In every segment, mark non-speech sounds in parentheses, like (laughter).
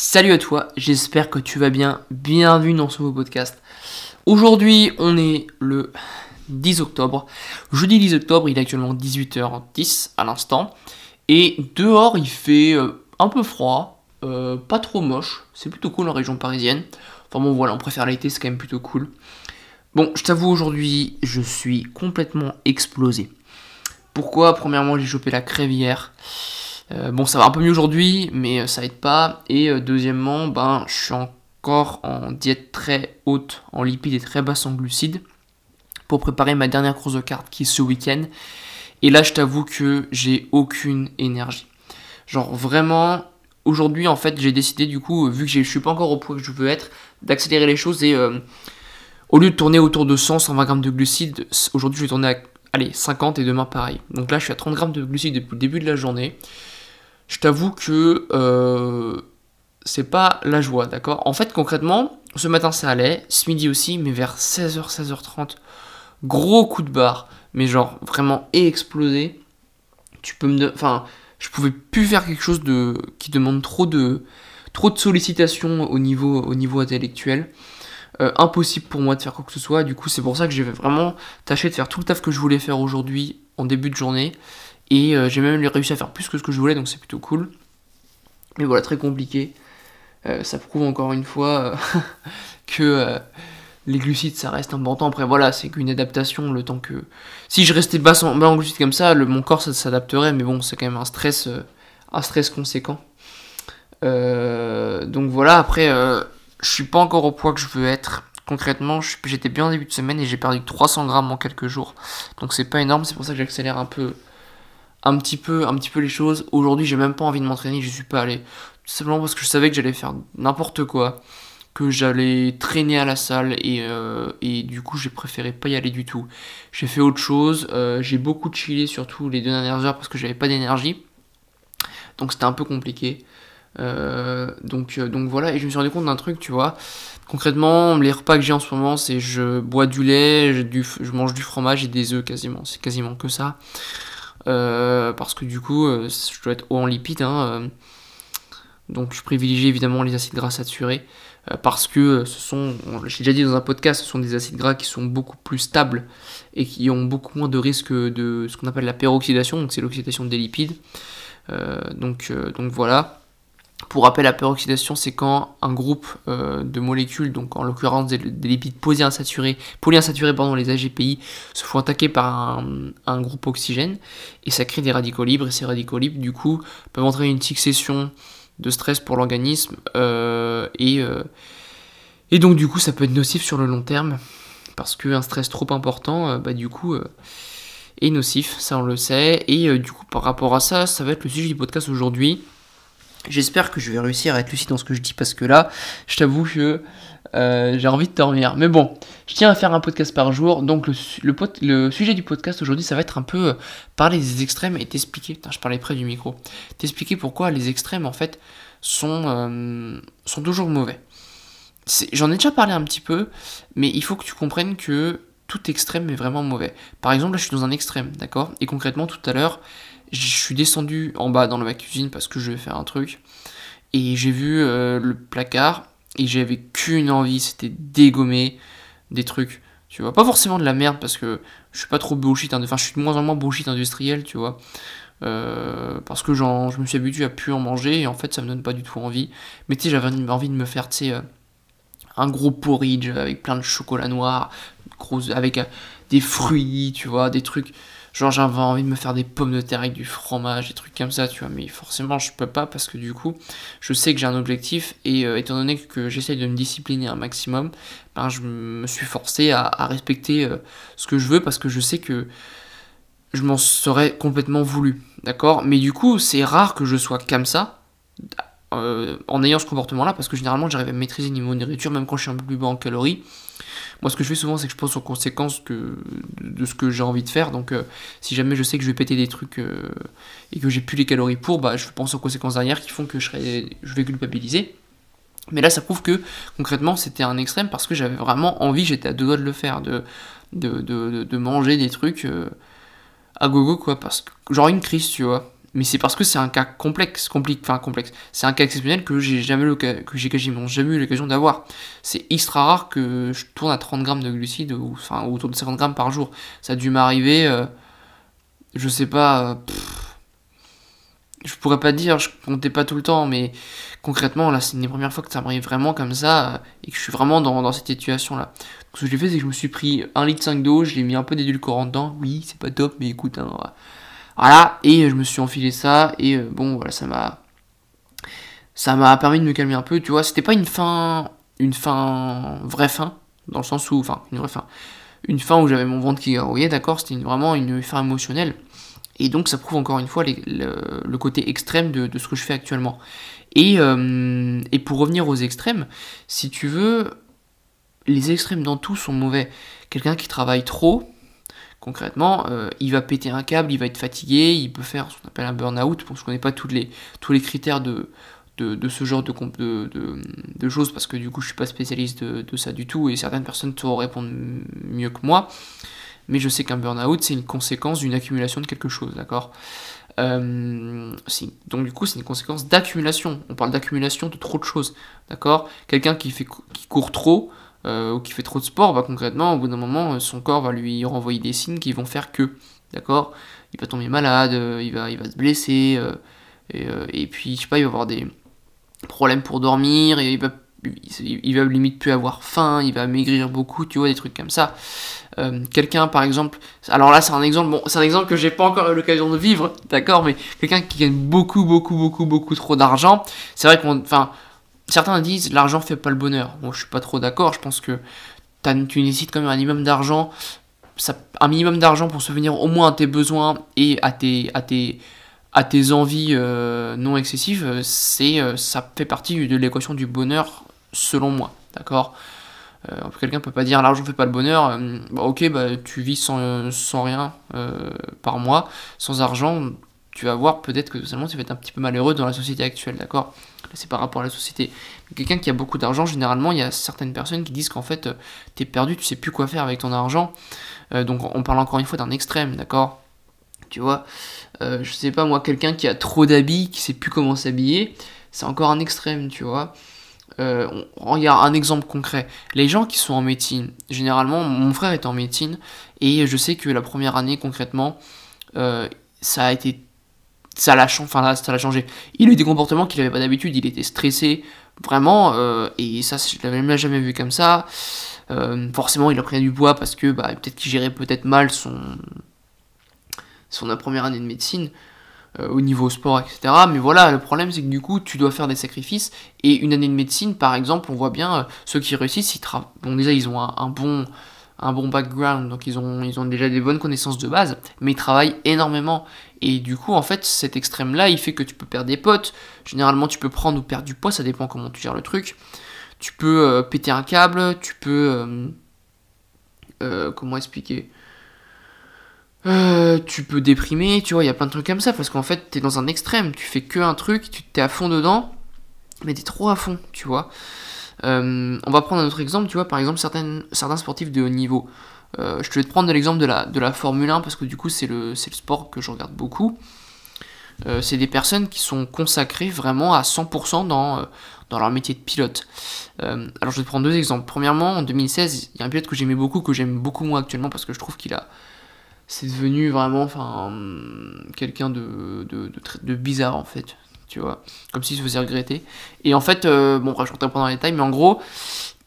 Salut à toi, j'espère que tu vas bien. Bienvenue dans ce nouveau podcast. Aujourd'hui, on est le 10 octobre. Jeudi 10 octobre, il est actuellement 18h10 à l'instant. Et dehors, il fait euh, un peu froid, euh, pas trop moche. C'est plutôt cool en région parisienne. Enfin bon, voilà, on préfère l'été, c'est quand même plutôt cool. Bon, je t'avoue, aujourd'hui, je suis complètement explosé. Pourquoi? Premièrement, j'ai chopé la crève. Euh, bon, ça va un peu mieux aujourd'hui, mais ça aide pas. Et deuxièmement, ben, je suis encore en diète très haute en lipides et très basse en glucides pour préparer ma dernière course de cartes qui est ce week-end. Et là, je t'avoue que j'ai aucune énergie. Genre vraiment, aujourd'hui, en fait, j'ai décidé du coup, vu que je suis pas encore au poids que je veux être, d'accélérer les choses et euh, au lieu de tourner autour de 100, 120 grammes de glucides, aujourd'hui, je vais tourner à allez, 50 et demain pareil. Donc là, je suis à 30 grammes de glucides depuis le début de la journée. Je t'avoue que euh, c'est pas la joie, d'accord? En fait, concrètement, ce matin ça allait, ce midi aussi, mais vers 16h, 16h30, gros coup de barre, mais genre vraiment explosé. Tu peux me. Enfin, je pouvais plus faire quelque chose qui demande trop de trop de sollicitations au niveau au niveau intellectuel. Euh, impossible pour moi de faire quoi que ce soit. Du coup, c'est pour ça que j'ai vraiment tâché de faire tout le taf que je voulais faire aujourd'hui en début de journée. Et euh, j'ai même réussi à faire plus que ce que je voulais, donc c'est plutôt cool. Mais voilà, très compliqué. Euh, ça prouve encore une fois (laughs) que les glucides ça reste important. Après voilà, c'est qu'une adaptation, le temps que... Si je restais bas en, glucides comme ça, mon corps ça s'adapterait, mais bon, c'est quand même un stress, euh, un stress conséquent. Euh, donc voilà, après, euh, je suis pas encore au poids que je veux être. Concrètement, j'étais bien en début de semaine et j'ai perdu 300 grammes en quelques jours. Donc c'est pas énorme, c'est pour ça que j'accélère un peu, un petit peu, un petit peu les choses. Aujourd'hui, j'ai même pas envie de m'entraîner, je suis pas allé. Tout simplement parce que je savais que j'allais faire n'importe quoi que j'allais traîner à la salle et, euh, et du coup j'ai préféré pas y aller du tout. J'ai fait autre chose, euh, j'ai beaucoup chillé surtout les deux dernières heures parce que j'avais pas d'énergie. Donc c'était un peu compliqué. Euh, donc, donc voilà, et je me suis rendu compte d'un truc, tu vois. Concrètement, les repas que j'ai en ce moment, c'est je bois du lait, du, je mange du fromage et des œufs quasiment. C'est quasiment que ça. Parce que du coup, je dois être haut en lipides. Hein, donc je privilégie évidemment les acides gras saturés. Euh, parce que euh, ce sont, j'ai déjà dit dans un podcast, ce sont des acides gras qui sont beaucoup plus stables et qui ont beaucoup moins de risque de ce qu'on appelle la peroxydation, donc c'est l'oxydation des lipides. Euh, donc, donc voilà. Pour rappel, la peroxydation, c'est quand un groupe de molécules, donc en l'occurrence des, lipides polyinsaturés, polyinsaturés pardon, les AGPI, se font attaquer par un, groupe oxygène et ça crée des radicaux libres. Et ces radicaux libres, du coup, peuvent entraîner une succession de stress pour l'organisme euh, et, euh, et donc du coup ça peut être nocif sur le long terme parce qu'un stress trop important euh, bah, du coup est nocif, ça on le sait et du coup par rapport à ça ça va être le sujet du podcast aujourd'hui. J'espère que je vais réussir à être lucide dans ce que je dis parce que là je t'avoue que euh, j'ai envie de dormir. Mais bon, je tiens à faire un podcast par jour. Donc le, sujet du podcast aujourd'hui, ça va être un peu euh, parler des extrêmes et t'expliquer. je parlais près du micro. T'expliquer pourquoi les extrêmes en fait sont, euh, sont toujours mauvais. J'en ai déjà parlé un petit peu, mais il faut que tu comprennes que tout extrême est vraiment mauvais. Par exemple, là je suis dans un extrême, d'accord? Et concrètement, tout à l'heure, je suis descendu en bas dans la cuisine parce que je vais faire un truc. Et j'ai vu le placard et j'avais qu'une envie, c'était dégommer des trucs. Tu vois, pas forcément de la merde parce que je suis pas trop bullshit, enfin je suis de moins en moins bullshit industriel, tu vois. Euh, parce que je me suis habitué à plus en manger et en fait ça me donne pas du tout envie. Mais tu sais, j'avais envie de me faire, tu sais, euh, un gros porridge avec plein de chocolat noir, avec euh, des fruits, tu vois, des trucs Genre j'avais envie de me faire des pommes de terre avec du fromage, des trucs comme ça, tu vois. Mais forcément je peux pas parce que du coup je sais que j'ai un objectif et euh, étant donné que j'essaye de me discipliner un maximum, ben, je me suis forcé à, respecter euh, ce que je veux parce que je sais que je m'en serais complètement voulu. D'accord? Mais du coup c'est rare que je sois comme ça. Euh, en ayant ce comportement là parce que généralement j'arrive à maîtriser le niveau de nourriture même quand je suis un peu plus bas en calories moi, ce que je fais souvent, c'est que je pense aux conséquences que, de ce que j'ai envie de faire. Donc, euh, si jamais je sais que je vais péter des trucs euh, et que j'ai plus les calories pour, bah, je pense aux conséquences derrière qui font que je, je vais culpabiliser. Mais là, ça prouve que concrètement, c'était un extrême parce que j'avais vraiment envie, j'étais à deux doigts de le faire, de, manger des trucs à gogo, quoi. Parce que, genre une crise, tu vois. Mais c'est parce que c'est un cas complexe, compliqué, enfin complexe. C'est un cas exceptionnel que j'ai jamais quasiment jamais eu l'occasion d'avoir. C'est extra rare que je tourne à 30 grammes de glucides ou enfin autour de 50 grammes par jour. Ça a dû m'arriver, euh, je sais pas. Euh, je pourrais pas dire, je comptais pas tout le temps, mais concrètement, là, c'est une des premières fois que ça m'arrive vraiment comme ça euh, et que je suis vraiment dans, cette situation-là. ce que j'ai fait, c'est que je me suis pris 1 litre 5 d'eau, je l'ai mis un peu d'édulcorant dedans. Oui, c'est pas top, mais écoute, hein, voilà, et je me suis enfilé ça, et euh, bon, voilà, ça m'a. Ça m'a permis de me calmer un peu, tu vois. C'était pas une fin. Une fin. vraie fin, dans le sens où. Enfin, une vraie fin. Une fin où j'avais mon ventre qui garouillait, d'accord C'était vraiment une fin émotionnelle. Et donc, ça prouve encore une fois le, côté extrême de, ce que je fais actuellement. Et, euh, et pour revenir aux extrêmes, si tu veux, les extrêmes dans tout sont mauvais. Quelqu'un qui travaille trop, concrètement, euh, il va péter un câble, il va être fatigué, il peut faire ce qu'on appelle un burn-out. Bon, je ne connais pas tous les, critères de, ce genre de, de, de, choses parce que du coup, je suis pas spécialiste de, ça du tout et certaines personnes sauront répondre mieux que moi. Mais je sais qu'un burn-out, c'est une conséquence d'une accumulation de quelque chose, d'accord? Euh, donc du coup, c'est une conséquence d'accumulation. On parle d'accumulation de trop de choses, d'accord? Quelqu'un qui, qui court trop, euh, ou qui fait trop de sport, bah, concrètement, au bout d'un moment, euh, son corps va lui renvoyer des signes qui vont faire que, d'accord Il va tomber malade, euh, il, va, il va se blesser, et, puis, je sais pas, il va avoir des problèmes pour dormir, il va, il va limite plus avoir faim, il va maigrir beaucoup, tu vois, des trucs comme ça. quelqu'un par exemple, alors là c'est un exemple, bon c'est un exemple que j'ai pas encore eu l'occasion de vivre, d'accord, mais quelqu'un qui gagne beaucoup beaucoup beaucoup beaucoup trop d'argent, c'est vrai qu'on, enfin certains disent l'argent fait pas le bonheur. Moi, je suis pas trop d'accord. Je pense que tu nécessites quand même un minimum d'argent, un minimum d'argent pour subvenir au moins à tes besoins et à tes, à tes, à tes envies euh, non excessives. C'est, euh, ça fait partie de l'équation du bonheur, selon moi. D'accord? Euh, Quelqu'un peut pas dire l'argent fait pas le bonheur. Bah, ok, bah, tu vis sans, sans rien par mois, sans argent. Tu vas voir peut-être que seulement tu vas être un petit peu malheureux dans la société actuelle, d'accord? C'est par rapport à la société. Quelqu'un qui a beaucoup d'argent, généralement, il y a certaines personnes qui disent qu'en fait, euh, t'es perdu, tu sais plus quoi faire avec ton argent. Euh, donc on parle encore une fois d'un extrême, d'accord? Tu vois, euh, je sais pas moi, quelqu'un qui a trop d'habits, qui sait plus comment s'habiller, c'est encore un extrême, tu vois? Euh, y a un exemple concret. Les gens qui sont en médecine, généralement, mon frère est en médecine, et je sais que la première année, concrètement, ça a été ça l'a changé. Il a eu des comportements qu'il n'avait pas d'habitude, il était stressé, vraiment, euh, et ça, je l'avais jamais vu comme ça. Euh, forcément, il a pris du poids parce que bah, peut-être qu'il gérait peut-être mal son, son première année de médecine euh, au niveau sport, etc. Mais voilà, le problème c'est que du coup, tu dois faire des sacrifices. Et une année de médecine, par exemple, on voit bien ceux qui réussissent, ils bon, déjà, ils ont un bon un bon background, donc ils ont, ils ont déjà des bonnes connaissances de base, mais ils travaillent énormément. Et du coup, en fait, cet extrême-là, il fait que tu peux perdre des potes. Généralement, tu peux prendre ou perdre du poids, ça dépend comment tu gères le truc. Tu peux euh, péter un câble, tu peux... Euh, euh, comment expliquer? Tu peux déprimer, tu vois, il y a plein de trucs comme ça, parce qu'en fait, t'es dans un extrême, tu fais que un truc, tu t'es à fond dedans, mais t'es trop à fond, tu vois. Euh, on va prendre un autre exemple, tu vois, par exemple, certains sportifs de haut niveau. Euh, je te vais te prendre l'exemple de la, de Formule 1 parce que du coup, c'est le, sport que je regarde beaucoup. Euh, c'est des personnes qui sont consacrées vraiment à 100% dans, leur métier de pilote. alors, je vais prendre deux exemples. Premièrement, en 2016, il y a un pilote que j'aimais beaucoup, que j'aime beaucoup moins actuellement parce que je trouve qu'il a. C'est devenu vraiment enfin, quelqu'un de bizarre en fait tu vois, comme s'il se faisait regretter. Et en fait, euh, bon, je rentrerai pas dans les détails, mais en gros,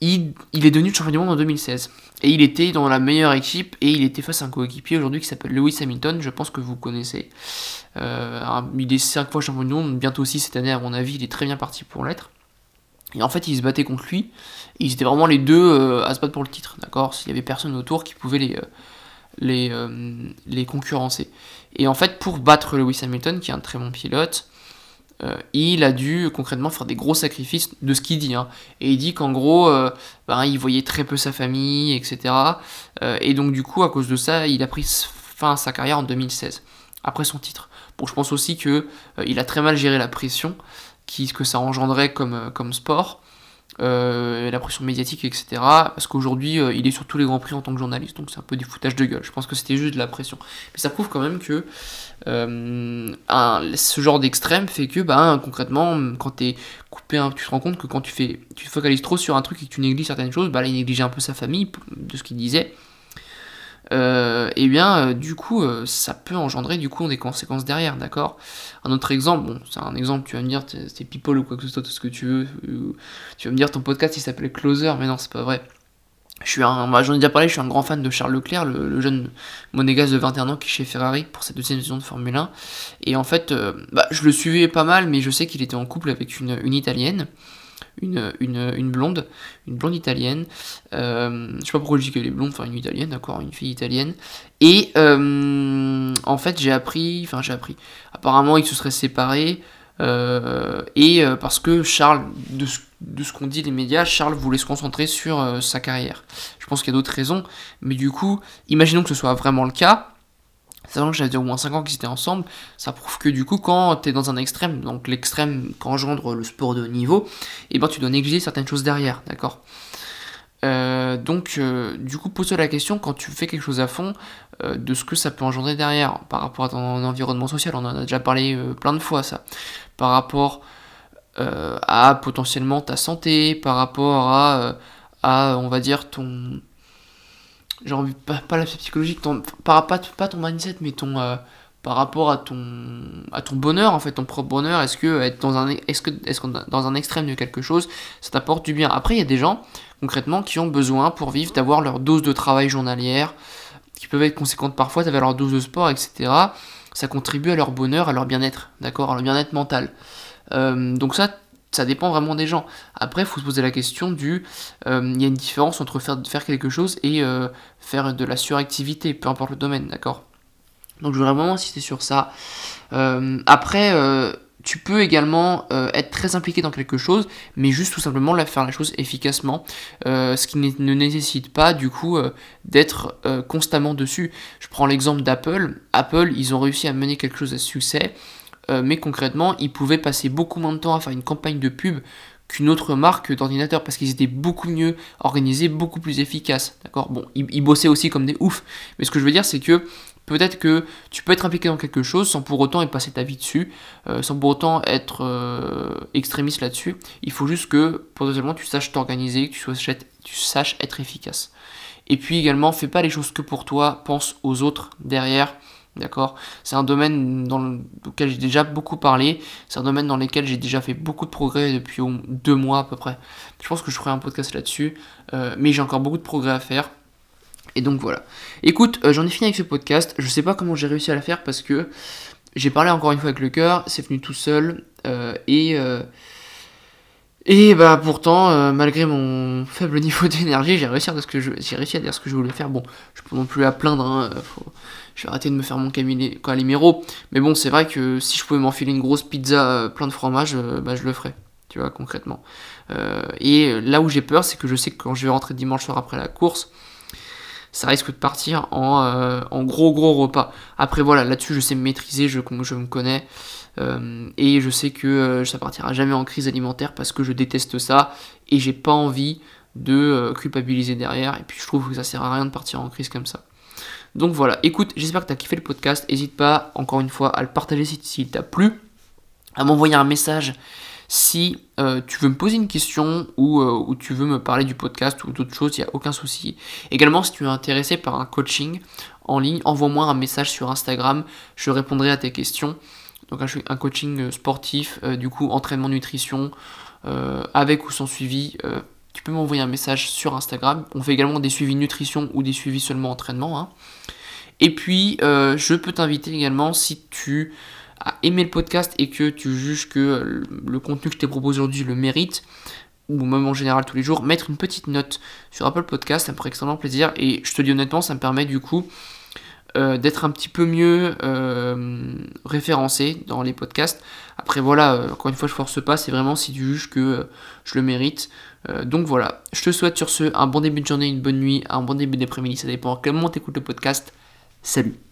il, il est devenu champion du monde en 2016. Et il était dans la meilleure équipe et il était face à un coéquipier aujourd'hui qui s'appelle Lewis Hamilton, je pense que vous connaissez. Euh, il est 5 fois champion du monde, bientôt aussi cette année à mon avis, il est très bien parti pour l'être. Et en fait, il se battait contre lui, et ils étaient vraiment les deux euh, à se battre pour le titre, d'accord? S'il y avait personne autour qui pouvait les, les, les concurrencer. Et en fait, pour battre Lewis Hamilton, qui est un très bon pilote, euh, il a dû concrètement faire des gros sacrifices de ce qu'il dit. Hein. Et il dit qu'en gros, euh, ben, il voyait très peu sa famille, etc. Euh, et donc du coup, à cause de ça, il a pris fin à sa carrière en 2016, après son titre. Bon, je pense aussi que il a très mal géré la pression qui, que ça engendrait comme, comme sport. Euh, la pression médiatique, etc. Parce qu'aujourd'hui, euh, il est sur tous les grands prix en tant que journaliste, donc c'est un peu du foutage de gueule. Je pense que c'était juste de la pression. Mais ça prouve quand même que euh, ce genre d'extrême fait que, bah, concrètement, quand t'es coupé, tu te rends compte que quand tu fais, tu te focalises trop sur un truc et que tu négliges certaines choses, bah là, il négligeait un peu sa famille, de ce qu'il disait euh, eh bien euh, du coup euh, ça peut engendrer du coup des conséquences derrière, d'accord? Un autre exemple, bon c'est un exemple, tu vas me dire c'est people ou quoi que ce soit, tout ce que tu veux, tu vas me dire ton podcast il s'appelait Closer, mais non c'est pas vrai. Je suis un, bah, j'en ai déjà parlé, je suis un grand fan de Charles Leclerc, le, jeune monégasque de 21 ans qui est chez Ferrari pour cette deuxième saison de Formule 1. Et en fait, bah, je le suivais pas mal, mais je sais qu'il était en couple avec une, une italienne une, une, blonde, une blonde italienne. Euh, je sais pas pourquoi je dis qu'elle est blonde, enfin une italienne, d'accord, une fille italienne. Et euh, en fait, j'ai appris, enfin j'ai appris. Apparemment, ils se seraient séparés. Euh, et parce que Charles, de ce, de ce qu'ont dit les médias, Charles voulait se concentrer sur sa carrière. Je pense qu'il y a d'autres raisons, mais du coup, imaginons que ce soit vraiment le cas. Sachant que j'avais au moins 5 ans qu'ils étaient ensemble, ça prouve que du coup, quand tu es dans un extrême, donc l'extrême qu'engendre le sport de haut niveau, et eh ben tu dois négliger certaines choses derrière, d'accord? Euh, donc, euh, du coup, pose-toi la question quand tu fais quelque chose à fond euh, de ce que ça peut engendrer derrière par rapport à ton environnement social. On en a déjà parlé plein de fois, ça. Par rapport à potentiellement ta santé, par rapport à, à on va dire, ton, genre pas, pas l'aspect psychologique ton, par, pas, pas ton mindset mais ton euh, par rapport à ton à ton bonheur en fait ton propre bonheur est-ce que être dans un est-ce que est-ce dans un extrême de quelque chose ça t'apporte du bien? Après il y a des gens concrètement qui ont besoin pour vivre d'avoir leur dose de travail journalière qui peuvent être conséquentes parfois d'avoir leur dose de sport etc ça contribue à leur bonheur à leur bien-être d'accord? À leur bien-être mental. Euh, donc ça ça dépend vraiment des gens. Après, il faut se poser la question du... Euh, il y a une différence entre faire, faire quelque chose et euh, faire de la suractivité, peu importe le domaine, d'accord? Donc je voudrais vraiment insister sur ça. Euh, après, tu peux également être très impliqué dans quelque chose, mais juste tout simplement faire la chose efficacement, ce qui ne nécessite pas du coup d'être constamment dessus. Je prends l'exemple d'Apple. Apple, ils ont réussi à mener quelque chose à succès euh, mais concrètement, ils pouvaient passer beaucoup moins de temps à faire une campagne de pub qu'une autre marque d'ordinateur parce qu'ils étaient beaucoup mieux organisés, beaucoup plus efficaces. D'accord? Bon, ils, bossaient aussi comme des oufs, mais ce que je veux dire, c'est que peut-être que tu peux être impliqué dans quelque chose sans pour autant y passer ta vie dessus, euh, sans pour autant être euh, extrémiste là-dessus. Il faut juste que potentiellement tu saches t'organiser, que tu, tu saches être efficace. Et puis également, fais pas les choses que pour toi, pense aux autres derrière. D'accord? C'est un domaine dans lequel j'ai déjà beaucoup parlé. C'est un domaine dans lequel j'ai déjà fait beaucoup de progrès depuis deux mois à peu près. Je pense que je ferai un podcast là-dessus. Euh, mais j'ai encore beaucoup de progrès à faire. Et donc voilà. Écoute, euh, j'en ai fini avec ce podcast. Je sais pas comment j'ai réussi à la faire parce que j'ai parlé encore une fois avec le cœur. C'est venu tout seul. Euh, et. et bah pourtant, malgré mon faible (laughs) niveau d'énergie, j'ai réussi, à dire ce que je, réussi à ce que je voulais faire. Bon, je peux non plus à plaindre, hein, je vais arrêter de me faire mon Calimero. Mais bon, c'est vrai que si je pouvais m'enfiler une grosse pizza euh, plein de fromage, euh, bah, je le ferais, tu vois, concrètement. Euh, et là où j'ai peur, c'est que je sais que quand je vais rentrer dimanche soir après la course, ça risque de partir en, gros gros repas. Après voilà, là-dessus je sais me maîtriser, je, je me connais. et je sais que ça partira jamais en crise alimentaire parce que je déteste ça et j'ai pas envie de culpabiliser derrière. Et puis je trouve que ça sert à rien de partir en crise comme ça. Donc voilà, écoute, j'espère que tu as kiffé le podcast. N'hésite pas, encore une fois, à le partager s'il si t'a plu, à m'envoyer un message si euh, tu veux me poser une question ou, euh, tu veux me parler du podcast ou d'autres choses, il n'y a aucun souci. Également, si tu es intéressé par un coaching en ligne, envoie-moi un message sur Instagram, je répondrai à tes questions. Donc un, coaching euh, sportif, du coup entraînement nutrition, avec ou sans suivi tu peux m'envoyer un message sur Instagram. On fait également des suivis nutrition ou des suivis seulement entraînement. Hein. Et puis, euh, je peux t'inviter également si tu as aimé le podcast et que tu juges que le contenu que je t'ai proposé aujourd'hui le mérite, ou même en général tous les jours, mettre une petite note sur Apple Podcast, ça me ferait extrêmement plaisir. Et je te dis honnêtement, ça me permet du coup euh, d'être un petit peu mieux euh, référencé dans les podcasts. Après voilà, euh, encore une fois je force pas, c'est vraiment si tu juges que je le mérite. donc voilà, je te souhaite sur ce un bon début de journée, une bonne nuit, un bon début d'après-midi, ça dépend à quel moment tu écoutes le podcast. Salut